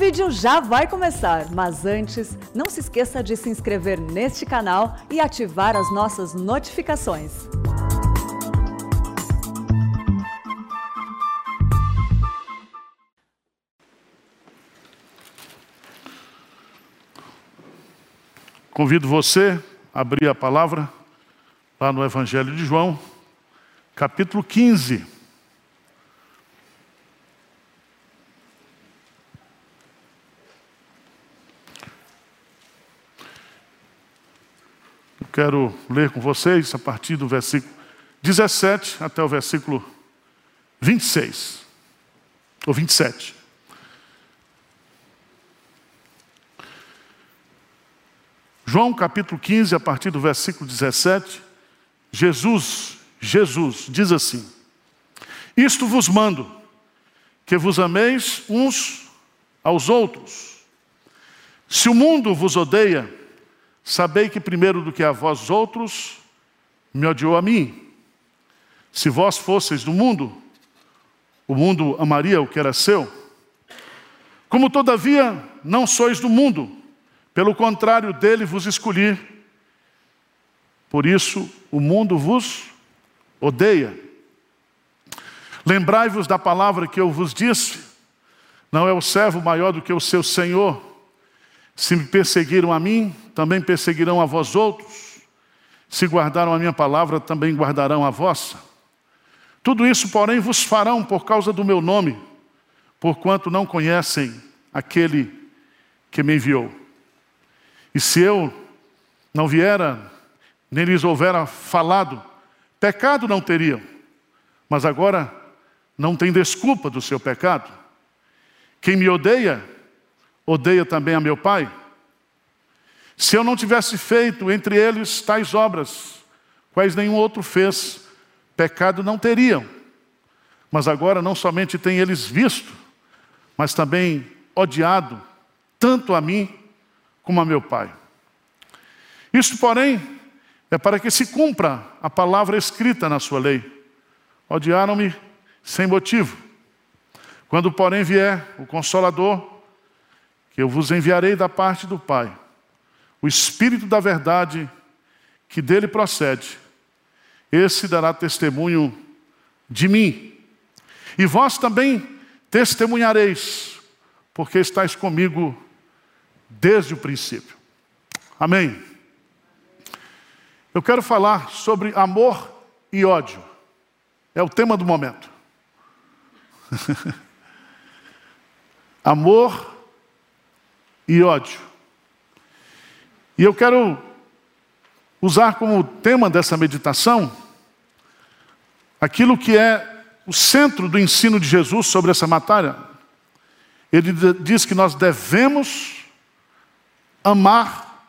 vídeo já vai começar, mas antes, não se esqueça de se inscrever neste canal e ativar as nossas notificações. Convido você a abrir a palavra lá no Evangelho de João, capítulo 15. Quero ler com vocês a partir do versículo 17 até o versículo 26, ou 27. João capítulo 15, a partir do versículo 17, Jesus, Jesus, diz assim: Isto vos mando, que vos ameis uns aos outros. Se o mundo vos odeia, sabei que primeiro do que a vós outros, me odiou a mim. Se vós fosseis do mundo, o mundo amaria o que era seu. Como todavia não sois do mundo, pelo contrário dele vos escolhi. Por isso o mundo vos odeia. Lembrai-vos da palavra que eu vos disse: não é o servo maior do que o seu senhor. Se me perseguiram a mim, também perseguirão a vós outros. Se guardaram a minha palavra, também guardarão a vossa. Tudo isso, porém, vos farão por causa do meu nome, porquanto não conhecem aquele que me enviou. E se eu não viera, nem lhes houvera falado, pecado não teriam. Mas agora não tem desculpa do seu pecado. Quem me odeia, odeia também a meu Pai. Se eu não tivesse feito entre eles tais obras, quais nenhum outro fez, pecado não teriam. Mas agora não somente têm eles visto, mas também odiado, tanto a mim como a meu Pai. Isso, porém, é para que se cumpra a palavra escrita na sua lei. Odiaram-me sem motivo. Quando, porém, vier o Consolador, que eu vos enviarei da parte do Pai, o Espírito da verdade que dele procede, esse dará testemunho de mim. E vós também testemunhareis, porque estáis comigo desde o princípio. Amém. Eu quero falar sobre amor e ódio. É o tema do momento. amor e ódio. E eu quero usar como tema dessa meditação aquilo que é o centro do ensino de Jesus sobre essa matéria. Ele diz que nós devemos amar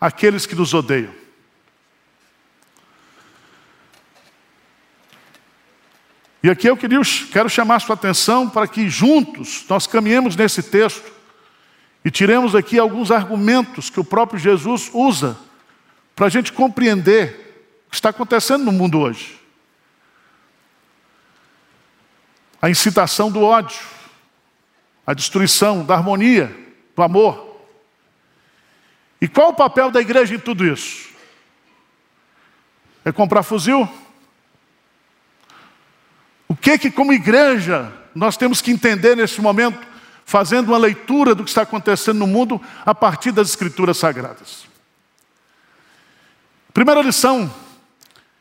aqueles que nos odeiam. E aqui eu queria, quero chamar sua atenção para que juntos nós caminhemos nesse texto e tiremos aqui alguns argumentos que o próprio Jesus usa para a gente compreender o que está acontecendo no mundo hoje. A incitação do ódio, a destruição da harmonia, do amor. E qual o papel da igreja em tudo isso? É comprar fuzil? O que que como igreja nós temos que entender nesse momento, fazendo uma leitura do que está acontecendo no mundo a partir das escrituras sagradas? Primeira lição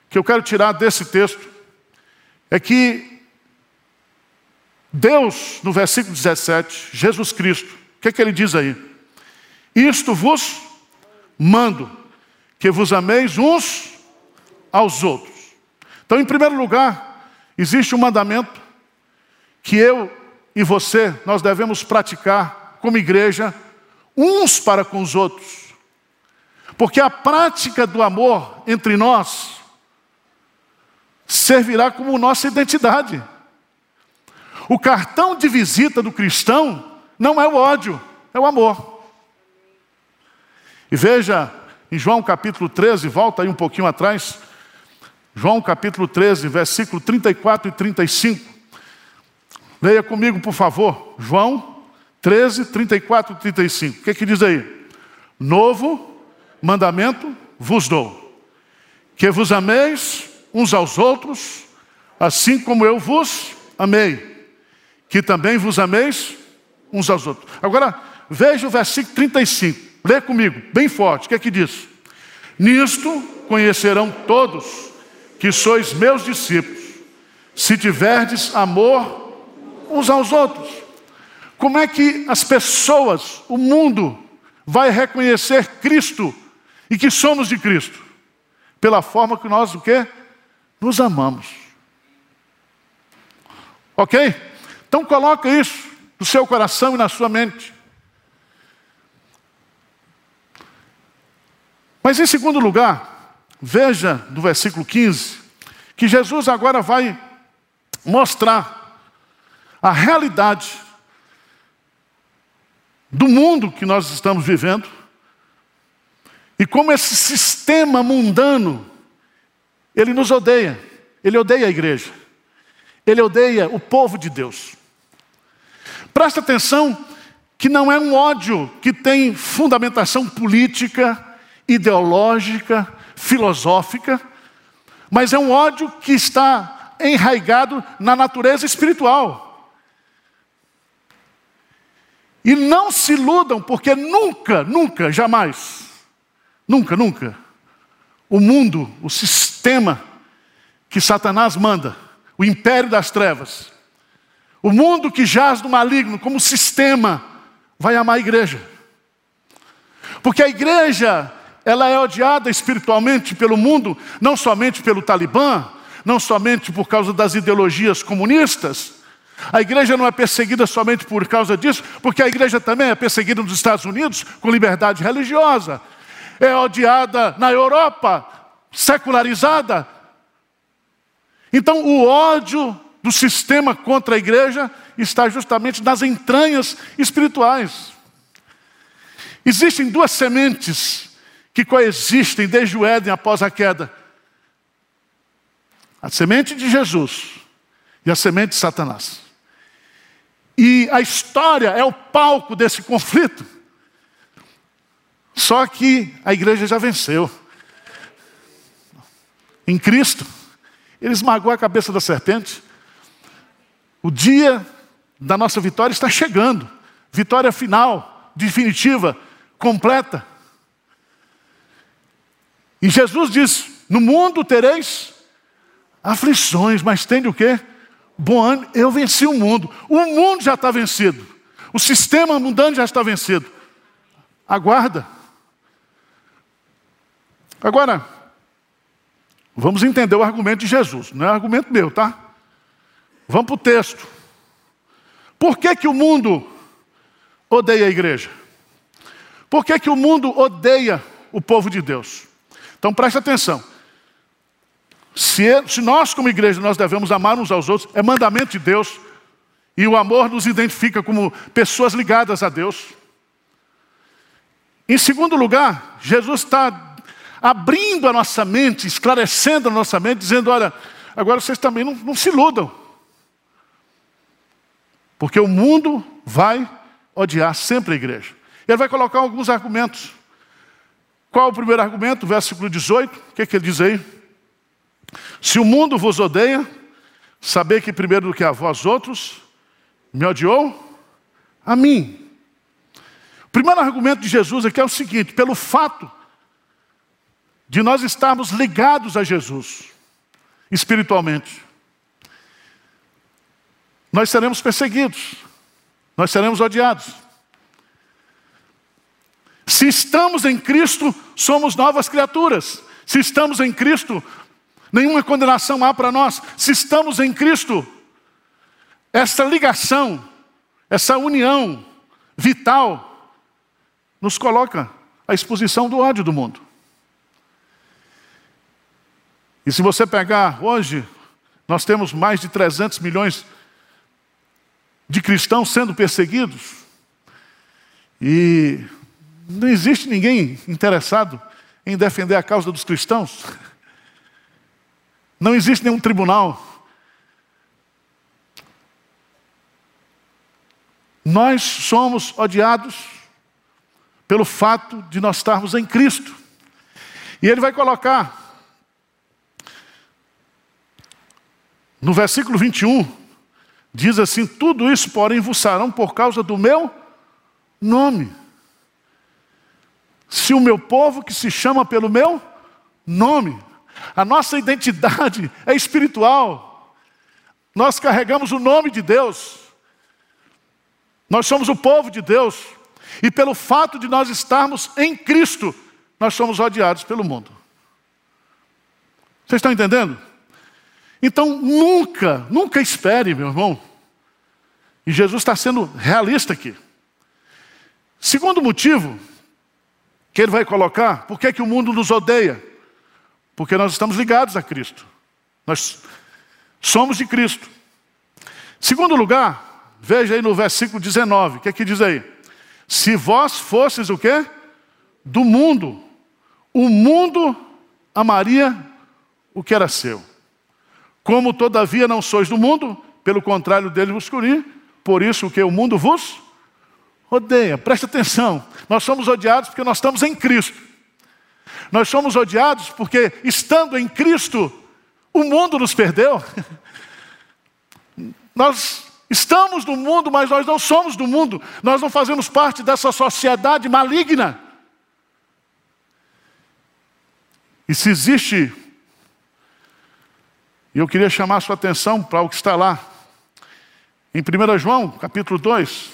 que eu quero tirar desse texto é que Deus, no versículo 17, Jesus Cristo, o que, é que ele diz aí? Isto vos mando que vos ameis uns aos outros. Então, em primeiro lugar, existe um mandamento que eu e você nós devemos praticar como igreja uns para com os outros. Porque a prática do amor entre nós servirá como nossa identidade. O cartão de visita do cristão não é o ódio, é o amor. E veja em João capítulo 13, volta aí um pouquinho atrás. João capítulo 13, versículo 34 e 35. Leia comigo, por favor. João 13, 34 e 35. O que, é que diz aí? Novo mandamento vos dou: que vos ameis uns aos outros, assim como eu vos amei, que também vos ameis uns aos outros. Agora, veja o versículo 35, lê comigo, bem forte, o que é que diz? Nisto conhecerão todos que sois meus discípulos, se tiverdes amor uns aos outros. Como é que as pessoas, o mundo, vai reconhecer Cristo e que somos de Cristo? Pela forma que nós o quê? Nos amamos. Ok? Então coloca isso no seu coração e na sua mente. Mas em segundo lugar, veja do versículo 15, que Jesus agora vai mostrar a realidade do mundo que nós estamos vivendo e como esse sistema mundano ele nos odeia. Ele odeia a igreja. Ele odeia o povo de Deus. Presta atenção que não é um ódio que tem fundamentação política, ideológica, filosófica, mas é um ódio que está enraigado na natureza espiritual. E não se iludam, porque nunca, nunca, jamais, nunca, nunca, o mundo, o sistema que Satanás manda, o império das trevas, o mundo que jaz no maligno como sistema, vai amar a igreja. Porque a igreja ela é odiada espiritualmente pelo mundo, não somente pelo Talibã, não somente por causa das ideologias comunistas. A igreja não é perseguida somente por causa disso, porque a igreja também é perseguida nos Estados Unidos com liberdade religiosa. É odiada na Europa, secularizada. Então, o ódio do sistema contra a igreja está justamente nas entranhas espirituais. Existem duas sementes que coexistem desde o Éden após a queda: a semente de Jesus e a semente de Satanás. E a história é o palco desse conflito. Só que a igreja já venceu. Em Cristo, ele esmagou a cabeça da serpente. O dia da nossa vitória está chegando. Vitória final, definitiva, completa. E Jesus diz: No mundo tereis aflições, mas tem o quê? Bom ano, eu venci o mundo. O mundo já está vencido. O sistema mundano já está vencido. Aguarda. Agora, vamos entender o argumento de Jesus. Não é argumento meu, tá? Vamos para o texto. Por que, que o mundo odeia a igreja? Por que, que o mundo odeia o povo de Deus? Então preste atenção. Se, se, nós, como igreja, nós devemos amar uns aos outros, é mandamento de Deus, e o amor nos identifica como pessoas ligadas a Deus. Em segundo lugar, Jesus está abrindo a nossa mente, esclarecendo a nossa mente, dizendo: olha, agora vocês também não, não se iludam, porque o mundo vai odiar sempre a igreja. Ele vai colocar alguns argumentos. Qual o primeiro argumento? Versículo 18, o que, é que ele diz aí? Se o mundo vos odeia, saber que primeiro do que a vós outros, me odiou a mim. O primeiro argumento de Jesus aqui é o seguinte: pelo fato de nós estarmos ligados a Jesus espiritualmente, nós seremos perseguidos, nós seremos odiados. Se estamos em Cristo, somos novas criaturas. Se estamos em Cristo, nenhuma condenação há para nós. Se estamos em Cristo, essa ligação, essa união vital, nos coloca à exposição do ódio do mundo. E se você pegar hoje, nós temos mais de 300 milhões de cristãos sendo perseguidos. E não existe ninguém interessado em defender a causa dos cristãos. Não existe nenhum tribunal. Nós somos odiados pelo fato de nós estarmos em Cristo. E ele vai colocar no versículo 21, diz assim: Tudo isso, porém, vos sarão por causa do meu nome. Se o meu povo que se chama pelo meu nome, a nossa identidade é espiritual, nós carregamos o nome de Deus, nós somos o povo de Deus, e pelo fato de nós estarmos em Cristo, nós somos odiados pelo mundo. Vocês estão entendendo? Então nunca, nunca espere, meu irmão. E Jesus está sendo realista aqui. Segundo motivo que ele vai colocar, por que, é que o mundo nos odeia? Porque nós estamos ligados a Cristo. Nós somos de Cristo. Segundo lugar, veja aí no versículo 19, o que é que diz aí? Se vós fosses o quê? Do mundo, o mundo amaria o que era seu. Como todavia não sois do mundo, pelo contrário dele vos escolhi, por isso que o mundo vos odeia. Preste atenção, nós somos odiados porque nós estamos em Cristo. Nós somos odiados porque, estando em Cristo, o mundo nos perdeu. Nós estamos no mundo, mas nós não somos do mundo. Nós não fazemos parte dessa sociedade maligna. E se existe e eu queria chamar a sua atenção para o que está lá. Em 1 João, capítulo 2.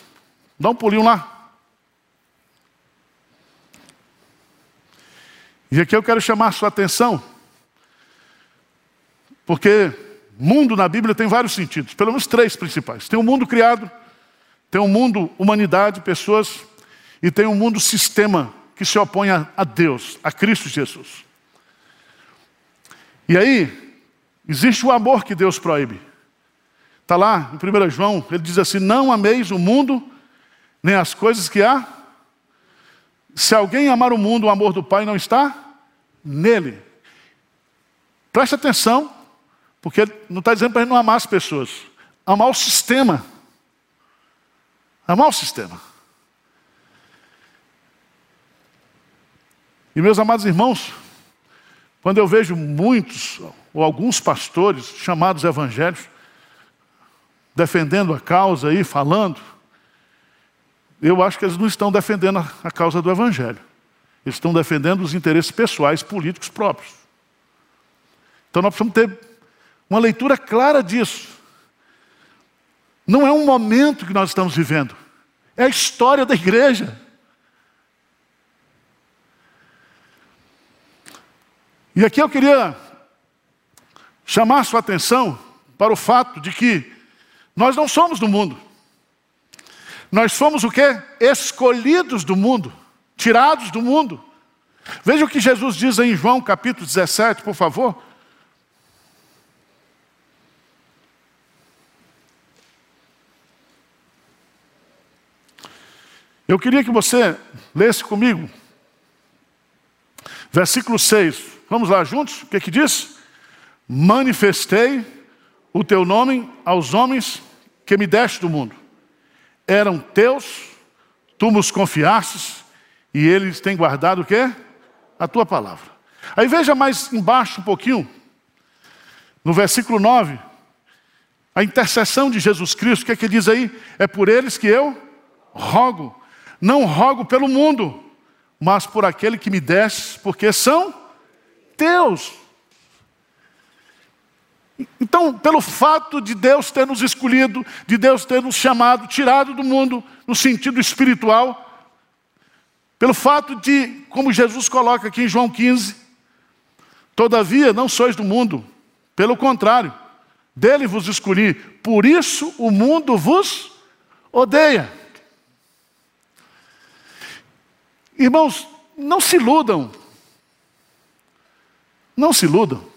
Dá um pulinho lá. E aqui eu quero chamar a sua atenção, porque mundo na Bíblia tem vários sentidos, pelo menos três principais. Tem um mundo criado, tem um mundo humanidade, pessoas, e tem um mundo sistema que se opõe a Deus, a Cristo Jesus. E aí, Existe o amor que Deus proíbe. Está lá em 1 João, ele diz assim: Não ameis o mundo, nem as coisas que há. Se alguém amar o mundo, o amor do Pai não está nele. Preste atenção, porque não está dizendo para a gente não amar as pessoas, amar o sistema. Amar o sistema. E meus amados irmãos, quando eu vejo muitos ou alguns pastores chamados evangélicos defendendo a causa aí, falando, eu acho que eles não estão defendendo a causa do evangelho. Eles estão defendendo os interesses pessoais, políticos próprios. Então nós precisamos ter uma leitura clara disso. Não é um momento que nós estamos vivendo, é a história da igreja. E aqui eu queria chamar sua atenção para o fato de que nós não somos do mundo. Nós somos o quê? Escolhidos do mundo, tirados do mundo. Veja o que Jesus diz em João capítulo 17, por favor. Eu queria que você lesse comigo. Versículo 6. Vamos lá juntos? O que, é que diz? manifestei o teu nome aos homens que me deste do mundo. Eram teus, tu nos confiastes, e eles têm guardado o quê? A tua palavra. Aí veja mais embaixo um pouquinho, no versículo 9, a intercessão de Jesus Cristo, o que é que diz aí? É por eles que eu rogo. Não rogo pelo mundo, mas por aquele que me deste, porque são teus. Então, pelo fato de Deus ter nos escolhido, de Deus ter nos chamado, tirado do mundo no sentido espiritual, pelo fato de, como Jesus coloca aqui em João 15, todavia não sois do mundo, pelo contrário, dele vos escolhi, por isso o mundo vos odeia. Irmãos, não se iludam, não se iludam.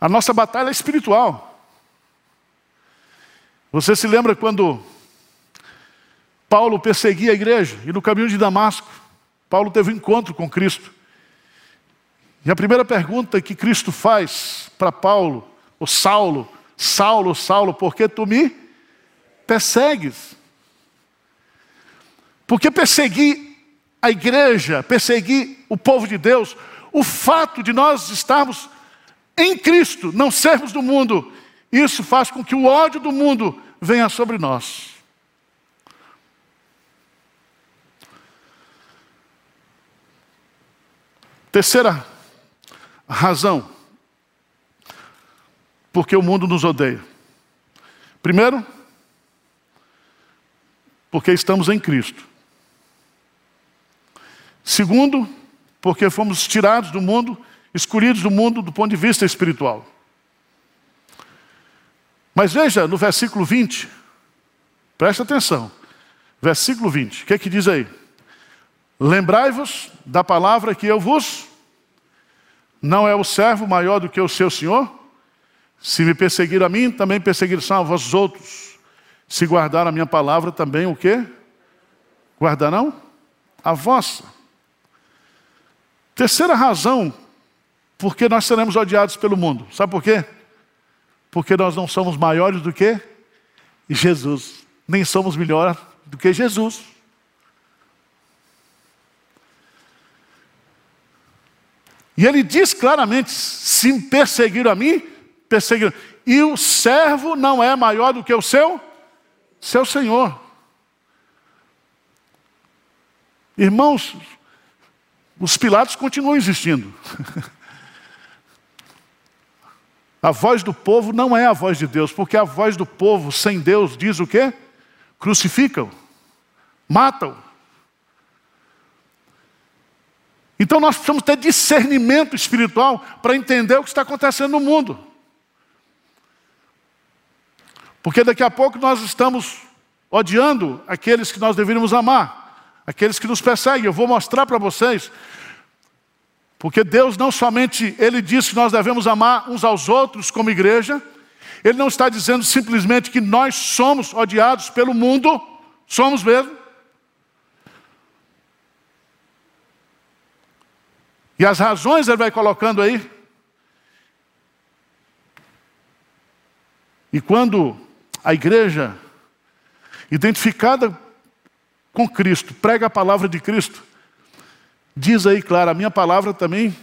A nossa batalha é espiritual. Você se lembra quando Paulo perseguia a igreja e no caminho de Damasco, Paulo teve um encontro com Cristo. E a primeira pergunta que Cristo faz para Paulo, o Saulo, Saulo, Saulo, por que tu me persegues. Porque perseguir a igreja, perseguir o povo de Deus, o fato de nós estarmos em Cristo, não sermos do mundo, isso faz com que o ódio do mundo venha sobre nós. Terceira razão, porque o mundo nos odeia. Primeiro, porque estamos em Cristo. Segundo, porque fomos tirados do mundo, escolhidos do mundo do ponto de vista espiritual. Mas veja no versículo 20, presta atenção, versículo 20, o que é que diz aí? Lembrai-vos da palavra que eu vos, não é o servo maior do que o seu senhor? Se me perseguir a mim, também perseguirão a vós outros. Se guardar a minha palavra, também o quê? Guardarão a vossa. Terceira razão porque nós seremos odiados pelo mundo. Sabe por quê? Porque nós não somos maiores do que Jesus. Nem somos melhores do que Jesus. E ele diz claramente: se perseguiram a mim, perseguiram. E o servo não é maior do que o seu, seu senhor. Irmãos, os Pilatos continuam existindo. A voz do povo não é a voz de Deus, porque a voz do povo sem Deus diz o quê? Crucificam, matam. Então nós precisamos ter discernimento espiritual para entender o que está acontecendo no mundo. Porque daqui a pouco nós estamos odiando aqueles que nós deveríamos amar, aqueles que nos perseguem. Eu vou mostrar para vocês. Porque Deus não somente, Ele diz que nós devemos amar uns aos outros como igreja, Ele não está dizendo simplesmente que nós somos odiados pelo mundo, somos mesmo. E as razões ele vai colocando aí. E quando a igreja, identificada com Cristo, prega a palavra de Cristo, diz aí, claro, a minha palavra também.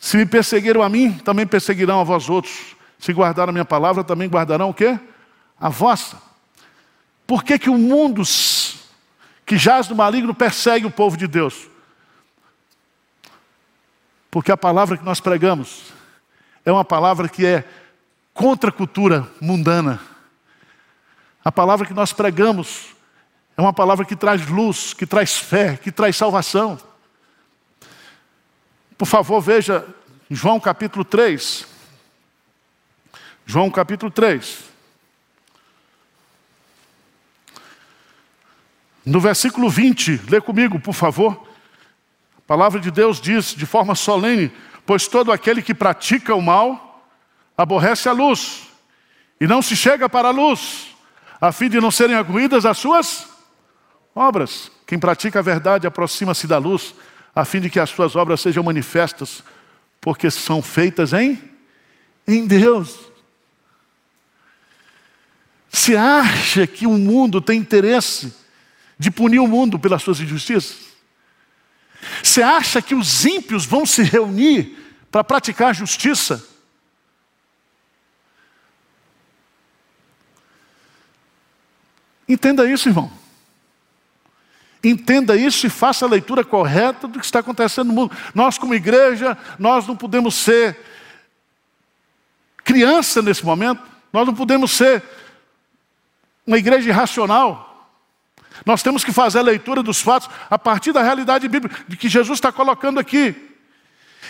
Se me perseguiram a mim, também perseguirão a vós outros. Se guardaram a minha palavra, também guardarão o quê? A vossa. Por que, que o mundo que jaz no maligno persegue o povo de Deus? Porque a palavra que nós pregamos é uma palavra que é contra a cultura mundana. A palavra que nós pregamos é uma palavra que traz luz, que traz fé, que traz salvação. Por favor, veja João capítulo 3. João capítulo 3. No versículo 20, lê comigo, por favor. A palavra de Deus diz de forma solene: Pois todo aquele que pratica o mal aborrece a luz e não se chega para a luz, a fim de não serem arguídas as suas obras. Quem pratica a verdade aproxima-se da luz, a fim de que as suas obras sejam manifestas, porque são feitas em, em Deus. Se acha que o mundo tem interesse de punir o mundo pelas suas injustiças? Você acha que os ímpios vão se reunir para praticar justiça? Entenda isso, irmão. Entenda isso e faça a leitura correta do que está acontecendo no mundo. Nós, como igreja, nós não podemos ser criança nesse momento, nós não podemos ser uma igreja irracional. Nós temos que fazer a leitura dos fatos a partir da realidade bíblica de que Jesus está colocando aqui.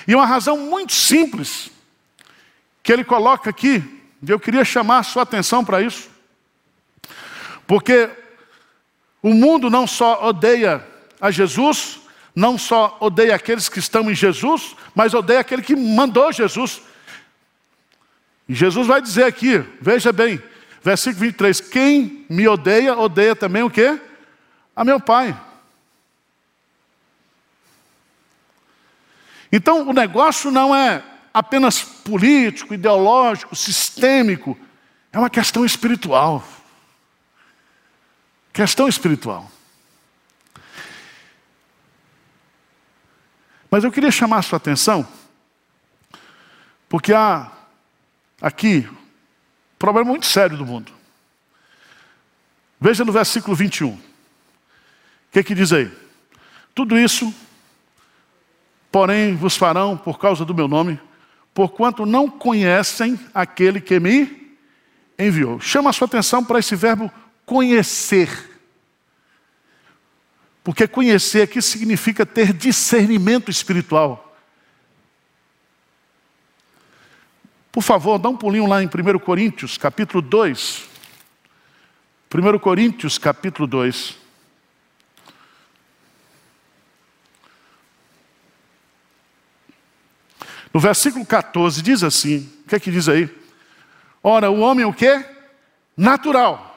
E uma razão muito simples que ele coloca aqui, e eu queria chamar a sua atenção para isso. Porque o mundo não só odeia a Jesus, não só odeia aqueles que estão em Jesus, mas odeia aquele que mandou Jesus. E Jesus vai dizer aqui, veja bem, versículo 23, quem me odeia, odeia também o quê? a meu pai. Então, o negócio não é apenas político, ideológico, sistêmico, É uma questão espiritual. Questão espiritual. Mas eu queria chamar a sua atenção, porque há aqui um problema muito sério do mundo. Veja no versículo 21. O que, que diz aí? Tudo isso, porém, vos farão por causa do meu nome, porquanto não conhecem aquele que me enviou. Chama a sua atenção para esse verbo conhecer. Porque conhecer aqui significa ter discernimento espiritual. Por favor, dá um pulinho lá em 1 Coríntios, capítulo 2. 1 Coríntios, capítulo 2. No versículo 14 diz assim, o que é que diz aí? Ora, o homem o quê? Natural.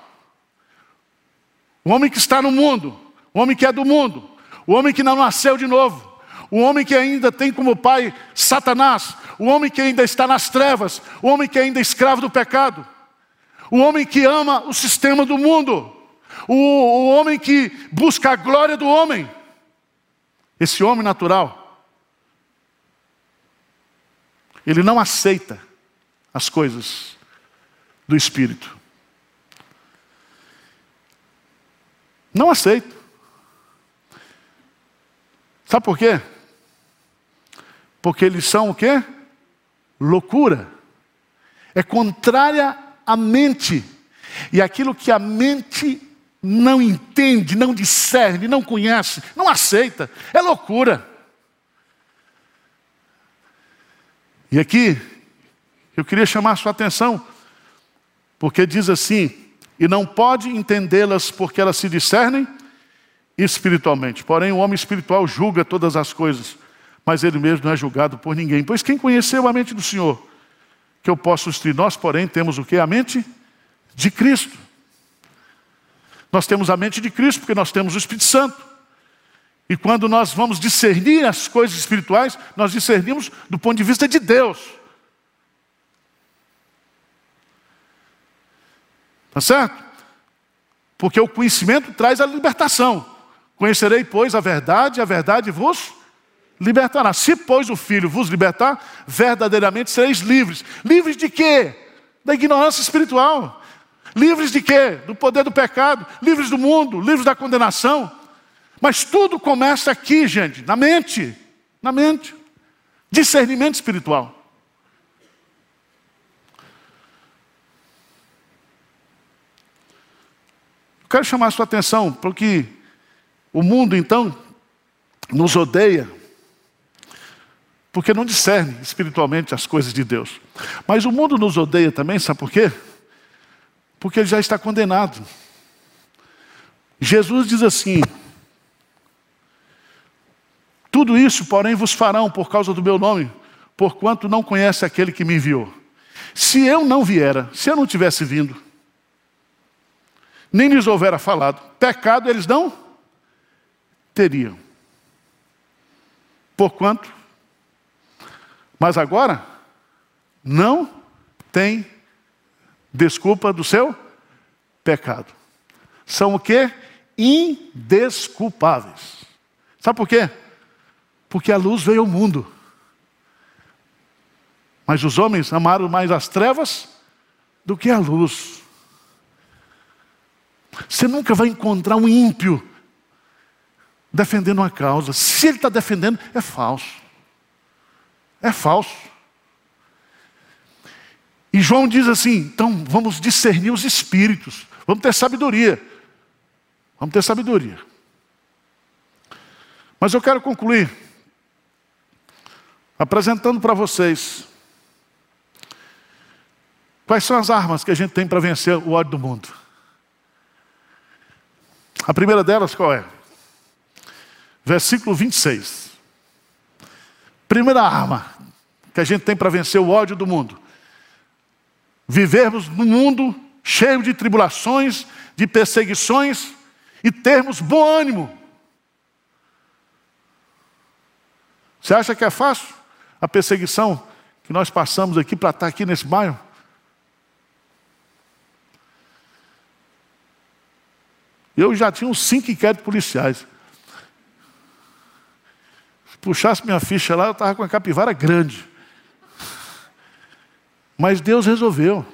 O homem que está no mundo o homem que é do mundo, o homem que não nasceu de novo, o homem que ainda tem como pai Satanás, o homem que ainda está nas trevas, o homem que ainda é escravo do pecado, o homem que ama o sistema do mundo, o, o homem que busca a glória do homem, esse homem natural, ele não aceita as coisas do Espírito. Não aceita. Sabe por quê? Porque eles são o quê? Loucura. É contrária à mente. E aquilo que a mente não entende, não discerne, não conhece, não aceita, é loucura. E aqui, eu queria chamar a sua atenção, porque diz assim: e não pode entendê-las porque elas se discernem espiritualmente. Porém, o homem espiritual julga todas as coisas, mas ele mesmo não é julgado por ninguém. Pois quem conheceu a mente do Senhor? Que eu posso instruir. Nós, porém, temos o que? A mente de Cristo. Nós temos a mente de Cristo porque nós temos o Espírito Santo. E quando nós vamos discernir as coisas espirituais, nós discernimos do ponto de vista de Deus. Tá certo? Porque o conhecimento traz a libertação. Conhecerei, pois, a verdade, a verdade vos libertará. Se, pois, o Filho vos libertar, verdadeiramente sereis livres. Livres de quê? Da ignorância espiritual. Livres de quê? Do poder do pecado. Livres do mundo, livres da condenação. Mas tudo começa aqui, gente, na mente. Na mente. Discernimento espiritual. Quero chamar a sua atenção para o que o mundo, então, nos odeia, porque não discerne espiritualmente as coisas de Deus. Mas o mundo nos odeia também, sabe por quê? Porque ele já está condenado. Jesus diz assim: Tudo isso, porém, vos farão por causa do meu nome, porquanto não conhece aquele que me enviou. Se eu não viera, se eu não tivesse vindo, nem lhes houvera falado, pecado eles não teriam. Porquanto? Mas agora, não tem desculpa do seu pecado. São o que? Indesculpáveis. Sabe por quê? Porque a luz veio ao mundo. Mas os homens amaram mais as trevas do que a luz. Você nunca vai encontrar um ímpio defendendo uma causa. Se ele está defendendo, é falso. É falso. E João diz assim: então vamos discernir os espíritos, vamos ter sabedoria. Vamos ter sabedoria. Mas eu quero concluir apresentando para vocês quais são as armas que a gente tem para vencer o ódio do mundo. A primeira delas qual é? versículo 26. Primeira arma que a gente tem para vencer o ódio do mundo. Vivermos num mundo cheio de tribulações, de perseguições e termos bom ânimo. Você acha que é fácil a perseguição que nós passamos aqui para estar aqui nesse bairro? Eu já tinha uns cinco inquéritos policiais. Se puxasse minha ficha lá, eu estava com a capivara grande. Mas Deus resolveu.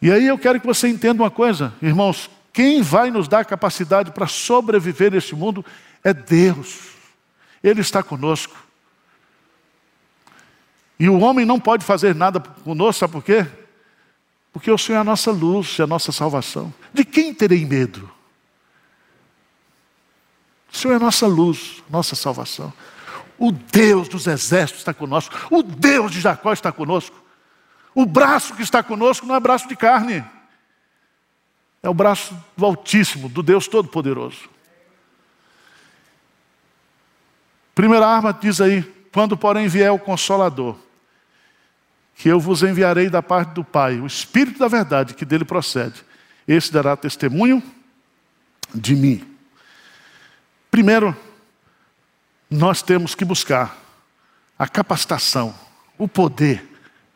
E aí eu quero que você entenda uma coisa, irmãos: quem vai nos dar capacidade para sobreviver neste mundo é Deus. Ele está conosco. E o homem não pode fazer nada conosco, sabe por quê? Porque o Senhor é a nossa luz, é a nossa salvação. De quem terei medo? O Senhor é a nossa luz, nossa salvação. O Deus dos exércitos está conosco. O Deus de Jacó está conosco. O braço que está conosco não é braço de carne. É o braço do Altíssimo, do Deus Todo-Poderoso. Primeira arma diz aí: quando, porém, vier o Consolador, que eu vos enviarei da parte do Pai, o Espírito da verdade que dele procede, esse dará testemunho de mim. Primeiro, nós temos que buscar a capacitação, o poder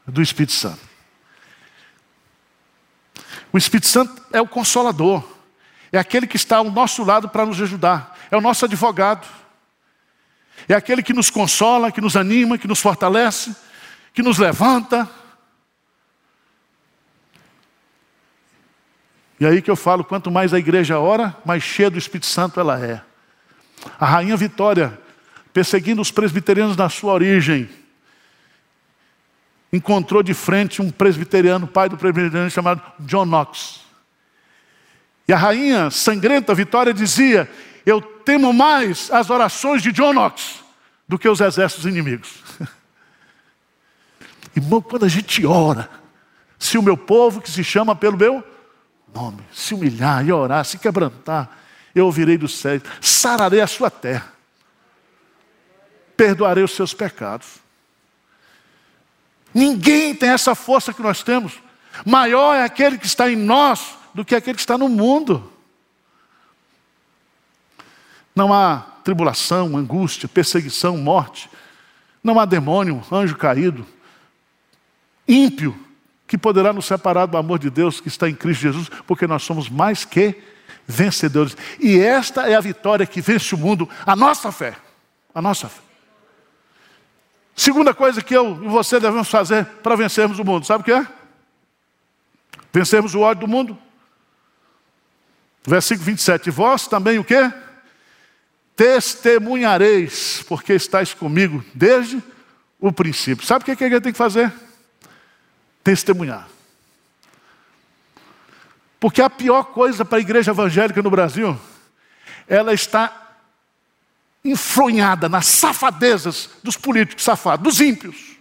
do Espírito Santo. O Espírito Santo é o consolador, é aquele que está ao nosso lado para nos ajudar, é o nosso advogado, é aquele que nos consola, que nos anima, que nos fortalece, que nos levanta. E aí que eu falo, quanto mais a igreja ora, mais cheia do Espírito Santo ela é. A rainha Vitória, perseguindo os presbiterianos na sua origem, encontrou de frente um presbiteriano, pai do presbiteriano chamado John Knox. E a rainha sangrenta Vitória dizia: Eu temo mais as orações de John Knox do que os exércitos inimigos. Irmão, quando a gente ora, se o meu povo que se chama pelo meu nome, se humilhar e orar, se quebrantar, eu ouvirei dos céus, sararei a sua terra, perdoarei os seus pecados. Ninguém tem essa força que nós temos. Maior é aquele que está em nós do que aquele que está no mundo. Não há tribulação, angústia, perseguição, morte. Não há demônio, anjo caído, ímpio, que poderá nos separar do amor de Deus que está em Cristo Jesus, porque nós somos mais que vencedores. E esta é a vitória que vence o mundo, a nossa fé. A nossa fé. Segunda coisa que eu e você devemos fazer para vencermos o mundo, sabe o que é? Vencermos o ódio do mundo. Versículo 27. Vós também o que? Testemunhareis, porque estáis comigo desde o princípio. Sabe o que, que a gente tem que fazer? Testemunhar. Porque a pior coisa para a igreja evangélica no Brasil, ela está enfronhada nas safadezas dos políticos safados, dos ímpios.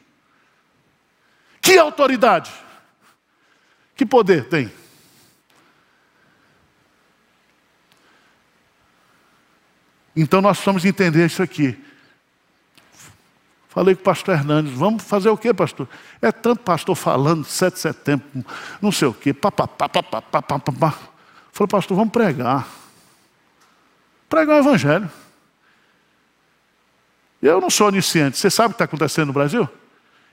Que autoridade? Que poder tem? Então nós precisamos entender isso aqui. Falei com o pastor Hernandes, vamos fazer o quê, pastor? É tanto pastor falando, 7 de setembro, não sei o quê, papapá. Falei, pastor, vamos pregar. Pregar o evangelho. Eu não sou onisciente. Você sabe o que está acontecendo no Brasil?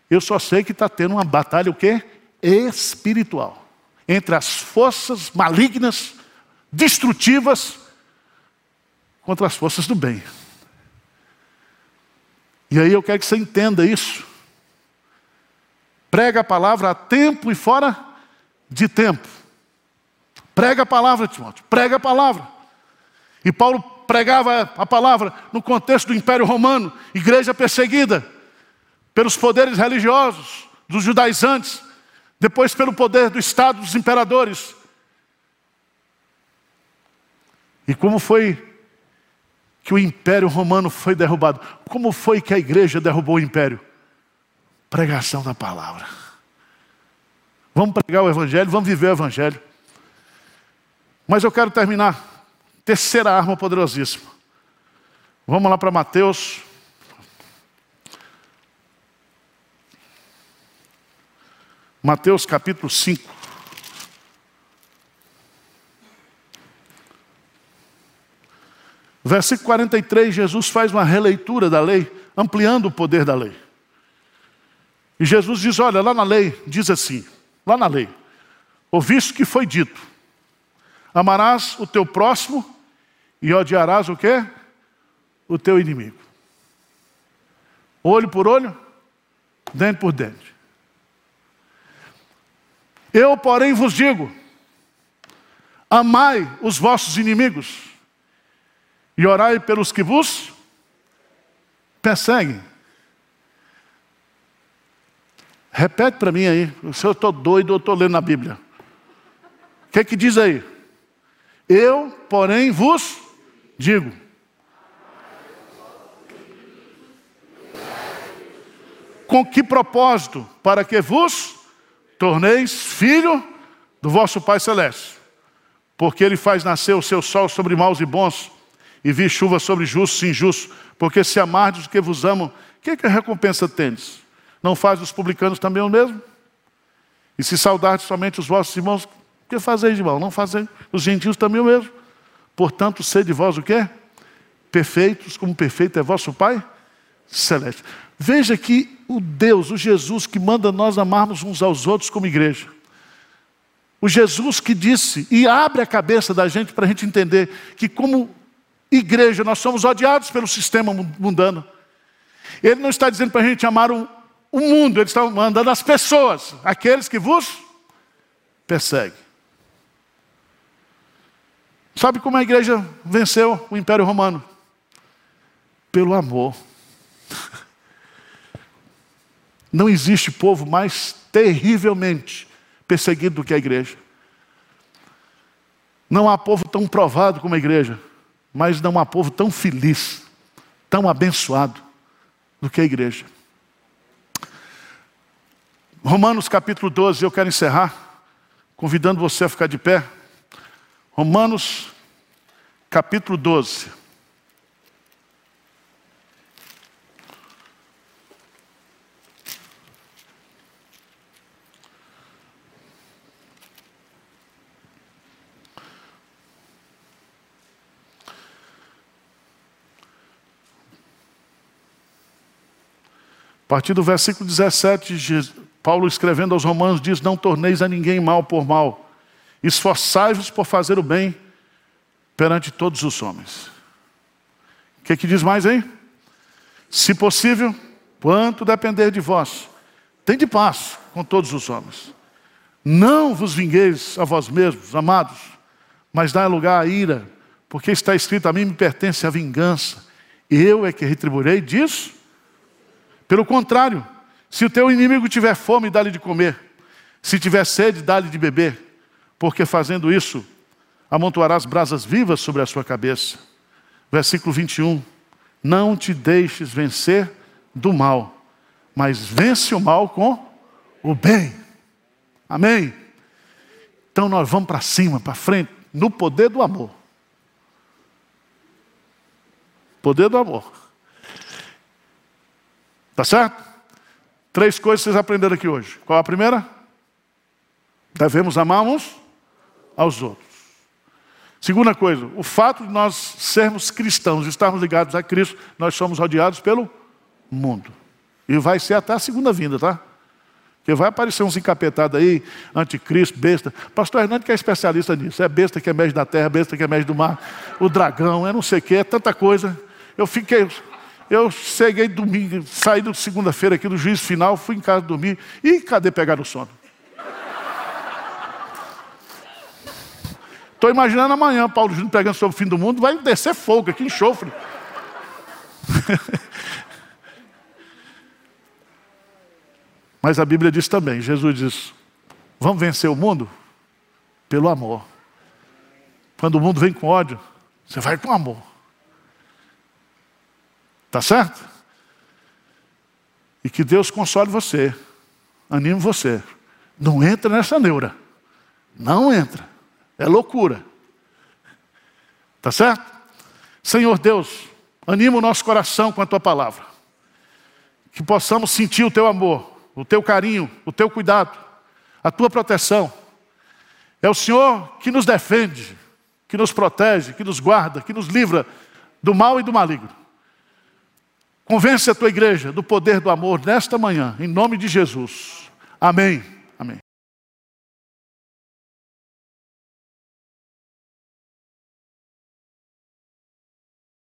Eu só sei que está tendo uma batalha o quê? Espiritual. Entre as forças malignas, destrutivas, contra as forças do bem. E aí eu quero que você entenda isso. Prega a palavra a tempo e fora de tempo. Prega a palavra, Timóteo. Prega a palavra. E Paulo pregava a palavra no contexto do Império Romano, igreja perseguida pelos poderes religiosos dos judaizantes, depois pelo poder do Estado dos imperadores. E como foi que o Império Romano foi derrubado? Como foi que a igreja derrubou o império? Pregação da palavra. Vamos pregar o Evangelho, vamos viver o Evangelho. Mas eu quero terminar Terceira arma poderosíssima. Vamos lá para Mateus. Mateus capítulo 5. Versículo 43, Jesus faz uma releitura da lei, ampliando o poder da lei. E Jesus diz: Olha, lá na lei, diz assim: lá na lei, Ouviste o que foi dito. Amarás o teu próximo e odiarás o quê? O teu inimigo. Olho por olho, dente por dente. Eu, porém, vos digo: amai os vossos inimigos e orai pelos que vos perseguem. Repete para mim aí, se eu estou doido ou estou lendo na Bíblia. O que que diz aí? Eu, porém, vos digo. Com que propósito? Para que vos torneis filho do vosso Pai Celeste. Porque ele faz nascer o seu sol sobre maus e bons, e vi chuva sobre justos e injustos. Porque se amardes os que vos amam, que, que recompensa tendes? Não faz os publicanos também o mesmo? E se saudardes somente os vossos irmãos, que fazeis, irmão? Não fazem os gentios também o mesmo. Portanto, sede vós o quê? Perfeitos, como perfeito é vosso Pai Celeste. Veja que o Deus, o Jesus que manda nós amarmos uns aos outros como igreja. O Jesus que disse e abre a cabeça da gente para a gente entender que, como igreja, nós somos odiados pelo sistema mundano. Ele não está dizendo para a gente amar o, o mundo, ele está mandando as pessoas, aqueles que vos perseguem. Sabe como a igreja venceu o Império Romano? Pelo amor. Não existe povo mais terrivelmente perseguido do que a igreja. Não há povo tão provado como a igreja, mas não há povo tão feliz, tão abençoado do que a igreja. Romanos capítulo 12, eu quero encerrar, convidando você a ficar de pé. Romanos, capítulo 12. A partir do versículo 17, Paulo escrevendo aos Romanos diz: Não torneis a ninguém mal por mal Esforçai-vos por fazer o bem perante todos os homens. O que, é que diz mais aí? Se possível, quanto depender de vós, tem de paz com todos os homens. Não vos vingueis a vós mesmos, amados, mas dai lugar à ira, porque está escrito: a mim me pertence a vingança, eu é que retribuirei, diz. Pelo contrário, se o teu inimigo tiver fome, dá-lhe de comer, se tiver sede, dá-lhe de beber porque fazendo isso, amontoarás brasas vivas sobre a sua cabeça. Versículo 21. Não te deixes vencer do mal, mas vence o mal com o bem. Amém? Então nós vamos para cima, para frente, no poder do amor. Poder do amor. Tá certo? Três coisas vocês aprenderam aqui hoje. Qual a primeira? Devemos amar uns aos outros. Segunda coisa, o fato de nós sermos cristãos, estarmos ligados a Cristo, nós somos rodeados pelo mundo. E vai ser até a segunda vinda, tá? Porque vai aparecer uns encapetados aí, anticristo, besta. Pastor Hernando que é especialista nisso. É besta que é médio da terra, besta que é médio do mar, o dragão, é não sei o que, é tanta coisa. Eu fiquei, eu cheguei domingo, saí de segunda-feira aqui do juízo final, fui em casa dormir. E cadê pegar o sono? Estou imaginando amanhã Paulo Júnior pregando sobre o fim do mundo, vai descer fogo aqui, enxofre. Mas a Bíblia diz também, Jesus diz, vamos vencer o mundo pelo amor. Quando o mundo vem com ódio, você vai com amor. Tá certo? E que Deus console você, anime você. Não entra nessa neura. Não entra. É loucura. Tá certo? Senhor Deus, anima o nosso coração com a tua palavra. Que possamos sentir o teu amor, o teu carinho, o teu cuidado, a tua proteção. É o Senhor que nos defende, que nos protege, que nos guarda, que nos livra do mal e do maligno. Convence a tua igreja do poder do amor nesta manhã, em nome de Jesus. Amém. Amém.